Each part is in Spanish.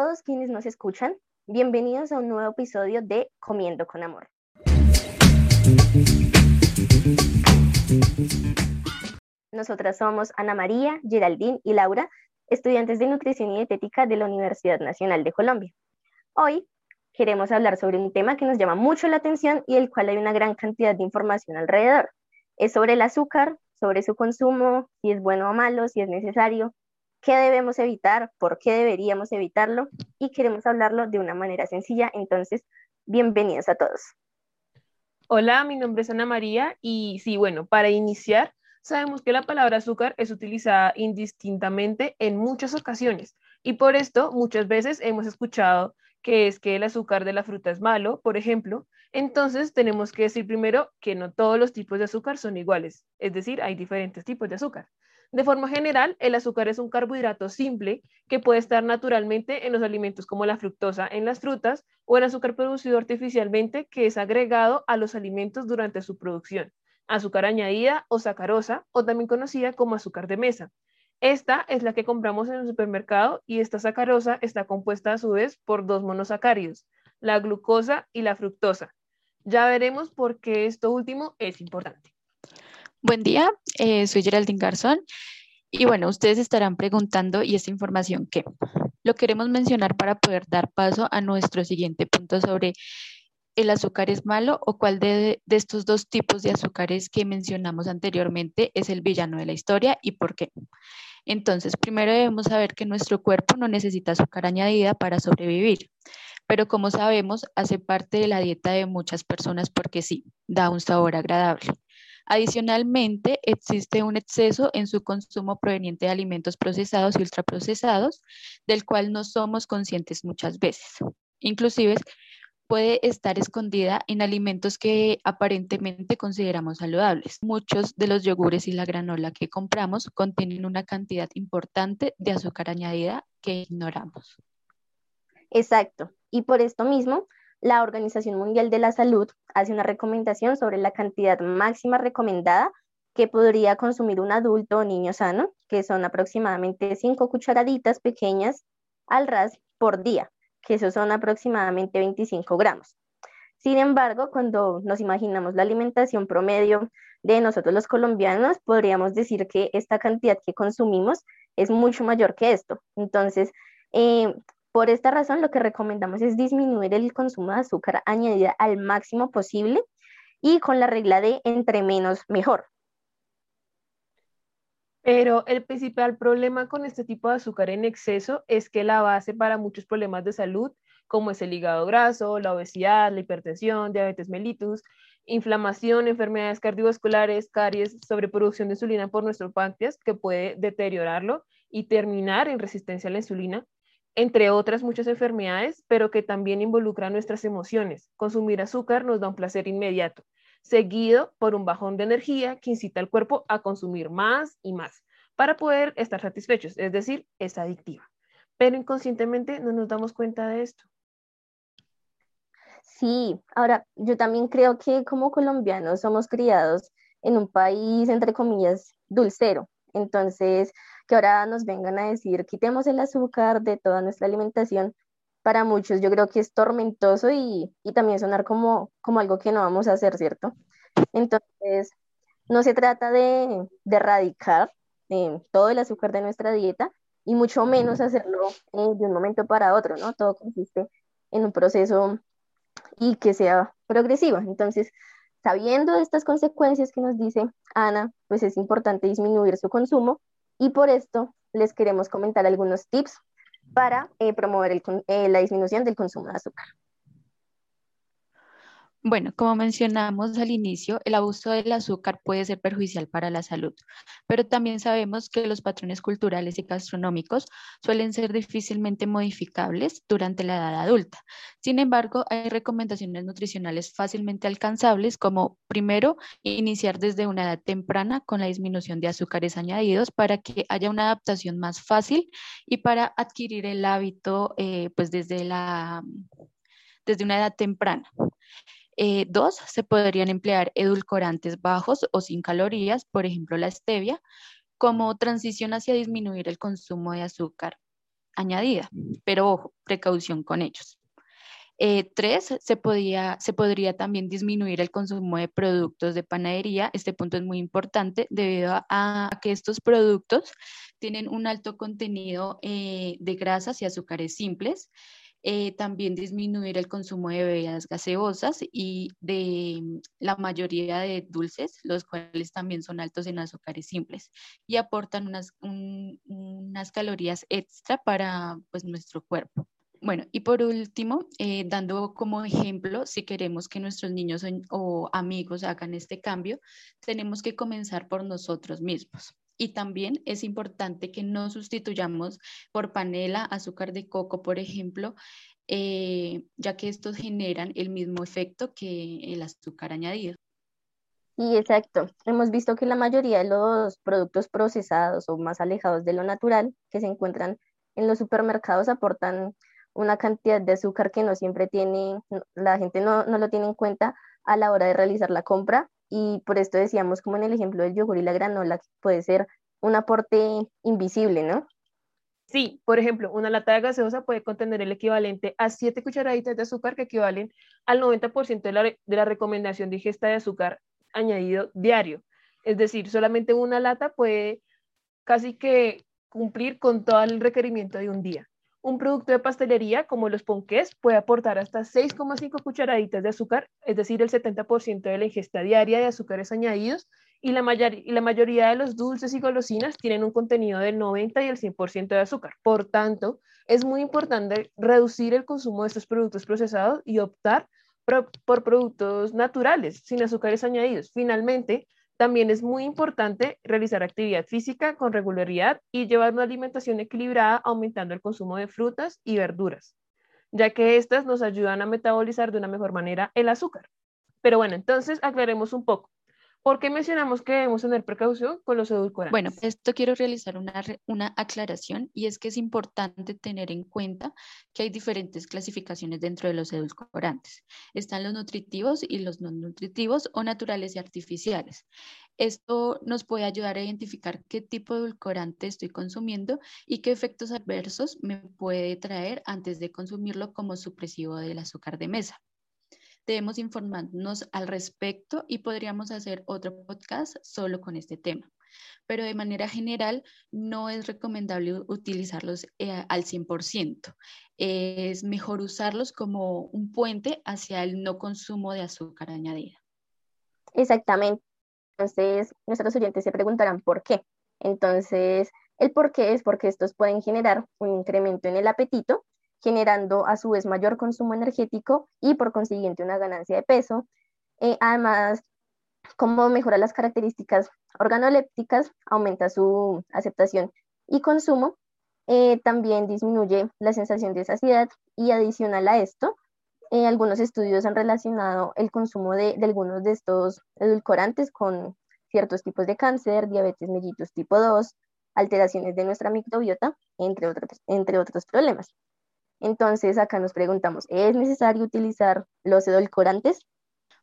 todos quienes nos escuchan. Bienvenidos a un nuevo episodio de Comiendo con Amor. Nosotras somos Ana María, Geraldine y Laura, estudiantes de nutrición y dietética de la Universidad Nacional de Colombia. Hoy queremos hablar sobre un tema que nos llama mucho la atención y del cual hay una gran cantidad de información alrededor. Es sobre el azúcar, sobre su consumo, si es bueno o malo, si es necesario, qué debemos evitar, por qué deberíamos evitarlo y queremos hablarlo de una manera sencilla. Entonces, bienvenidos a todos. Hola, mi nombre es Ana María y sí, bueno, para iniciar, sabemos que la palabra azúcar es utilizada indistintamente en muchas ocasiones y por esto muchas veces hemos escuchado que es que el azúcar de la fruta es malo, por ejemplo, entonces tenemos que decir primero que no todos los tipos de azúcar son iguales, es decir, hay diferentes tipos de azúcar. De forma general, el azúcar es un carbohidrato simple que puede estar naturalmente en los alimentos como la fructosa en las frutas o el azúcar producido artificialmente que es agregado a los alimentos durante su producción. Azúcar añadida o sacarosa o también conocida como azúcar de mesa. Esta es la que compramos en el supermercado y esta sacarosa está compuesta a su vez por dos monosacáridos, la glucosa y la fructosa. Ya veremos por qué esto último es importante. Buen día, eh, soy Geraldine Garzón y bueno, ustedes estarán preguntando, ¿y esta información qué? Lo queremos mencionar para poder dar paso a nuestro siguiente punto sobre el azúcar es malo o cuál de, de, estos dos tipos de azúcares que mencionamos anteriormente es el villano de la historia y por qué. Entonces, primero debemos saber que nuestro cuerpo no necesita azúcar añadida para sobrevivir, pero como sabemos, hace parte de la dieta de muchas personas porque sí, da un sabor agradable. Adicionalmente, existe un exceso en su consumo proveniente de alimentos procesados y ultraprocesados, del cual no somos conscientes muchas veces. Inclusive puede estar escondida en alimentos que aparentemente consideramos saludables. Muchos de los yogures y la granola que compramos contienen una cantidad importante de azúcar añadida que ignoramos. Exacto. Y por esto mismo, la Organización Mundial de la Salud hace una recomendación sobre la cantidad máxima recomendada que podría consumir un adulto o niño sano, que son aproximadamente 5 cucharaditas pequeñas al ras por día, que eso son aproximadamente 25 gramos. Sin embargo, cuando nos imaginamos la alimentación promedio de nosotros los colombianos, podríamos decir que esta cantidad que consumimos es mucho mayor que esto. Entonces, eh, por esta razón, lo que recomendamos es disminuir el consumo de azúcar añadida al máximo posible y con la regla de entre menos mejor. Pero el principal problema con este tipo de azúcar en exceso es que la base para muchos problemas de salud, como es el hígado graso, la obesidad, la hipertensión, diabetes mellitus, inflamación, enfermedades cardiovasculares, caries, sobreproducción de insulina por nuestro páncreas, que puede deteriorarlo y terminar en resistencia a la insulina, entre otras muchas enfermedades, pero que también involucran nuestras emociones. Consumir azúcar nos da un placer inmediato, seguido por un bajón de energía que incita al cuerpo a consumir más y más para poder estar satisfechos, es decir, es adictiva. Pero inconscientemente no nos damos cuenta de esto. Sí, ahora yo también creo que como colombianos somos criados en un país, entre comillas, dulcero. Entonces, que ahora nos vengan a decir, quitemos el azúcar de toda nuestra alimentación, para muchos yo creo que es tormentoso y, también sonar como, como algo que no vamos a hacer, ¿cierto? Entonces, no se trata de, erradicar eh, todo el azúcar de nuestra dieta y mucho menos hacerlo eh, de un momento para otro, ¿no? Todo consiste en un proceso y que sea progresivo. Entonces, sabiendo estas consecuencias que nos dice Ana, pues es importante disminuir su consumo y por esto les queremos comentar algunos tips para eh, promover eh, la disminución del consumo de azúcar. Bueno, como mencionamos al inicio, el abuso del azúcar puede ser perjudicial para la salud, pero también sabemos que los patrones culturales y gastronómicos suelen ser difícilmente modificables durante la edad adulta. Sin embargo, hay recomendaciones nutricionales fácilmente alcanzables, como primero, iniciar desde una edad temprana con la disminución de azúcares añadidos para que haya una adaptación más fácil y para adquirir el hábito eh, pues desde, la, desde una edad temprana. Eh, dos, se podrían emplear edulcorantes bajos o sin calorías, por ejemplo la stevia, como transición hacia disminuir el consumo de azúcar. añadida, pero ojo, precaución con ellos. Eh, tres, se, se podría también disminuir el consumo de productos de panadería. Este punto es muy importante debido a, que estos productos tienen un alto contenido eh, de grasas y azúcares simples. Eh, también disminuir el consumo de bebidas gaseosas y de la mayoría de dulces, los cuales también son altos en azúcares simples y aportan unas, unas calorías extra para pues, nuestro cuerpo. Bueno, y por último, eh, dando como ejemplo, si queremos que nuestros niños o amigos hagan este cambio, tenemos que comenzar por nosotros mismos. Y también es importante que no sustituyamos por panela, azúcar de coco, por ejemplo, eh, ya que estos generan el mismo efecto que el azúcar añadido. Sí, exacto. Hemos visto que la mayoría de los productos procesados o más alejados de lo natural que se encuentran en los supermercados aportan una cantidad de azúcar que no siempre tiene, la gente no, no, lo tiene en cuenta a la hora de realizar la compra y por esto decíamos como en el ejemplo del yogur y la granola que puede ser un aporte invisible, ¿no? Sí, por ejemplo, una lata de gaseosa puede contener el equivalente a 7 cucharaditas de azúcar que equivalen al 90% de la, de la recomendación de ingesta de azúcar añadido diario. Es decir, solamente una lata puede casi que cumplir con todo el requerimiento de un día. Un producto de pastelería como los ponqués puede aportar hasta 6,5 cucharaditas de azúcar, es decir, el 70% de la ingesta diaria de azúcares añadidos, y la, y la mayoría de los dulces y golosinas tienen un contenido del 90 y el 100% de azúcar. Por tanto, es muy importante reducir el consumo de estos productos procesados y optar por productos naturales, sin azúcares añadidos. Finalmente, también es muy importante realizar actividad física con regularidad y llevar una alimentación equilibrada aumentando el consumo de frutas y verduras, ya que estas nos ayudan a metabolizar de una mejor manera el azúcar. Pero bueno, entonces aclaremos un poco. ¿Por qué mencionamos que debemos tener precaución con los edulcorantes? Bueno, esto quiero realizar una, una, aclaración y es que es importante tener en cuenta que hay diferentes clasificaciones dentro de los edulcorantes. Están los nutritivos y los no nutritivos o naturales y artificiales. Esto nos puede ayudar a identificar qué tipo de edulcorante estoy consumiendo y qué efectos adversos me puede traer antes de consumirlo como supresivo del azúcar de mesa debemos informarnos al respecto y podríamos hacer otro podcast solo con este tema. Pero de manera general, no es recomendable utilizarlos eh, al 100%. Es mejor usarlos como un puente hacia el no consumo de azúcar añadida. Exactamente. Entonces, nuestros oyentes se preguntarán por qué. Entonces, el por qué es porque estos pueden generar un incremento en el apetito generando a su vez mayor consumo energético y por consiguiente una ganancia de peso. Eh, además, como mejora las características organolépticas, aumenta su aceptación y consumo, eh, también disminuye la sensación de saciedad y adicional a esto, eh, algunos estudios han relacionado el consumo de, algunos de estos edulcorantes con ciertos tipos de cáncer, diabetes mellitus tipo 2, alteraciones de nuestra microbiota, entre otros problemas. Entonces acá nos preguntamos, ¿es necesario utilizar los edulcorantes?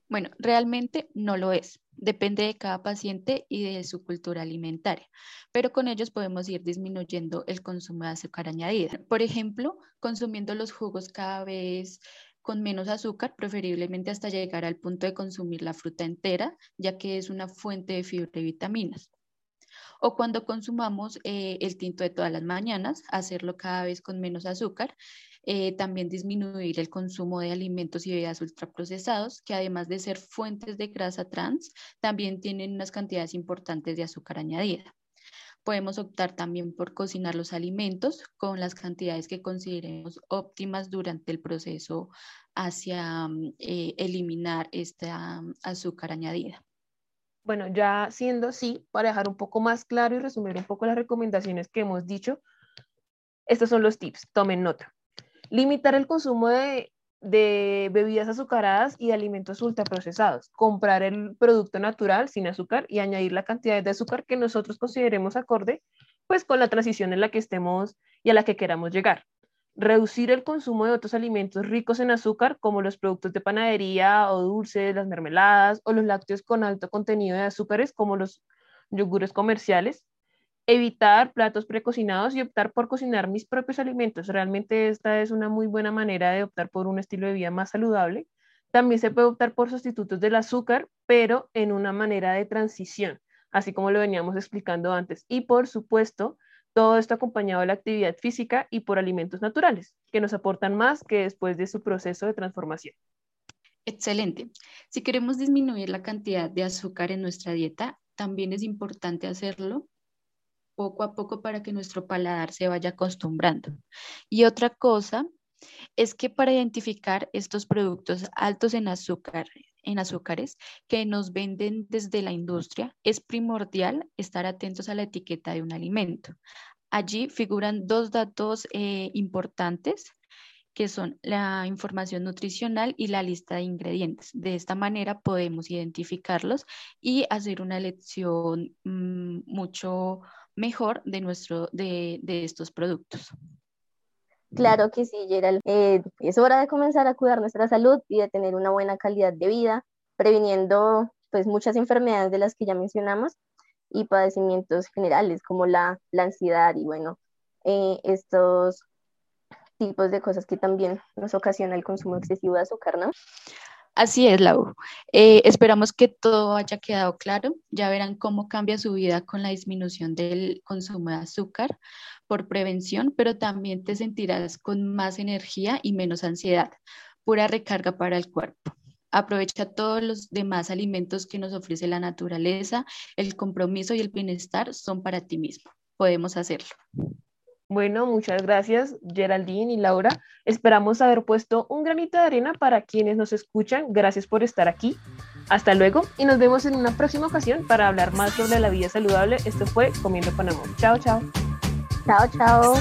Bueno, realmente no lo es. Depende de cada paciente y de su cultura alimentaria, pero con ellos podemos ir disminuyendo el consumo de azúcar añadida. Por ejemplo, consumiendo los jugos cada vez con menos azúcar, preferiblemente hasta llegar al punto de consumir la fruta entera, ya que es una fuente de fibra y vitaminas. O cuando consumamos eh, el tinto de todas las mañanas, hacerlo cada vez con menos azúcar eh, también disminuir el consumo de alimentos y bebidas ultraprocesados, que además de ser fuentes de grasa trans, también tienen unas cantidades importantes de azúcar añadida. Podemos optar también por cocinar los alimentos con las cantidades que consideremos óptimas durante el proceso hacia mm, eh, eliminar esta mm, azúcar añadida. Bueno, ya siendo así, para dejar un poco más claro y resumir un poco las recomendaciones que hemos dicho, estos son los tips, tomen nota. Limitar el consumo de, bebidas azucaradas y de alimentos ultraprocesados. Comprar el producto natural sin azúcar y añadir la cantidad de azúcar que nosotros consideremos acorde pues con la transición en la que estemos y a la que queramos llegar. Reducir el consumo de otros alimentos ricos en azúcar como los productos de panadería o dulces, las mermeladas o los lácteos con alto contenido de azúcares como los yogures comerciales evitar platos precocinados y optar por cocinar mis propios alimentos. Realmente esta es una muy buena manera de optar por un estilo de vida más saludable. También se puede optar por sustitutos del azúcar, pero en una manera de transición, así como lo veníamos explicando antes. Y por supuesto, todo esto acompañado de la actividad física y por alimentos naturales, que nos aportan más que después de su proceso de transformación. Excelente. Si queremos disminuir la cantidad de azúcar en nuestra dieta, también es importante hacerlo poco a poco para que nuestro paladar se vaya acostumbrando. Y otra cosa es que para identificar estos productos altos en azúcar, en azúcares que nos venden desde la industria, es primordial estar atentos a la etiqueta de un alimento. Allí figuran dos datos eh, importantes que son la información nutricional y la lista de ingredientes. De esta manera podemos identificarlos y hacer una elección mm, mucho mejor de, nuestro, de, estos productos. Claro que sí, Gerald. Eh, es hora de comenzar a cuidar nuestra salud y de tener una buena calidad de vida, previniendo pues muchas enfermedades de las que ya mencionamos y padecimientos generales como la, ansiedad y bueno, eh, estos tipos de cosas que también nos ocasiona el consumo excesivo de azúcar, ¿no? Así es, Lau. Eh, esperamos que todo haya quedado claro. Ya verán cómo cambia su vida con la disminución del consumo de azúcar por prevención, pero también te sentirás con más energía y menos ansiedad, pura recarga para el cuerpo. Aprovecha todos los demás alimentos que nos ofrece la naturaleza. El compromiso y el bienestar son para ti mismo. Podemos hacerlo. Bueno, muchas gracias Geraldine y Laura. Esperamos haber puesto un granito de arena para quienes nos escuchan. Gracias por estar aquí. Hasta luego y nos vemos en una próxima ocasión para hablar más sobre la vida saludable. Esto fue Comiendo con. Chao, chao. Chao, chao.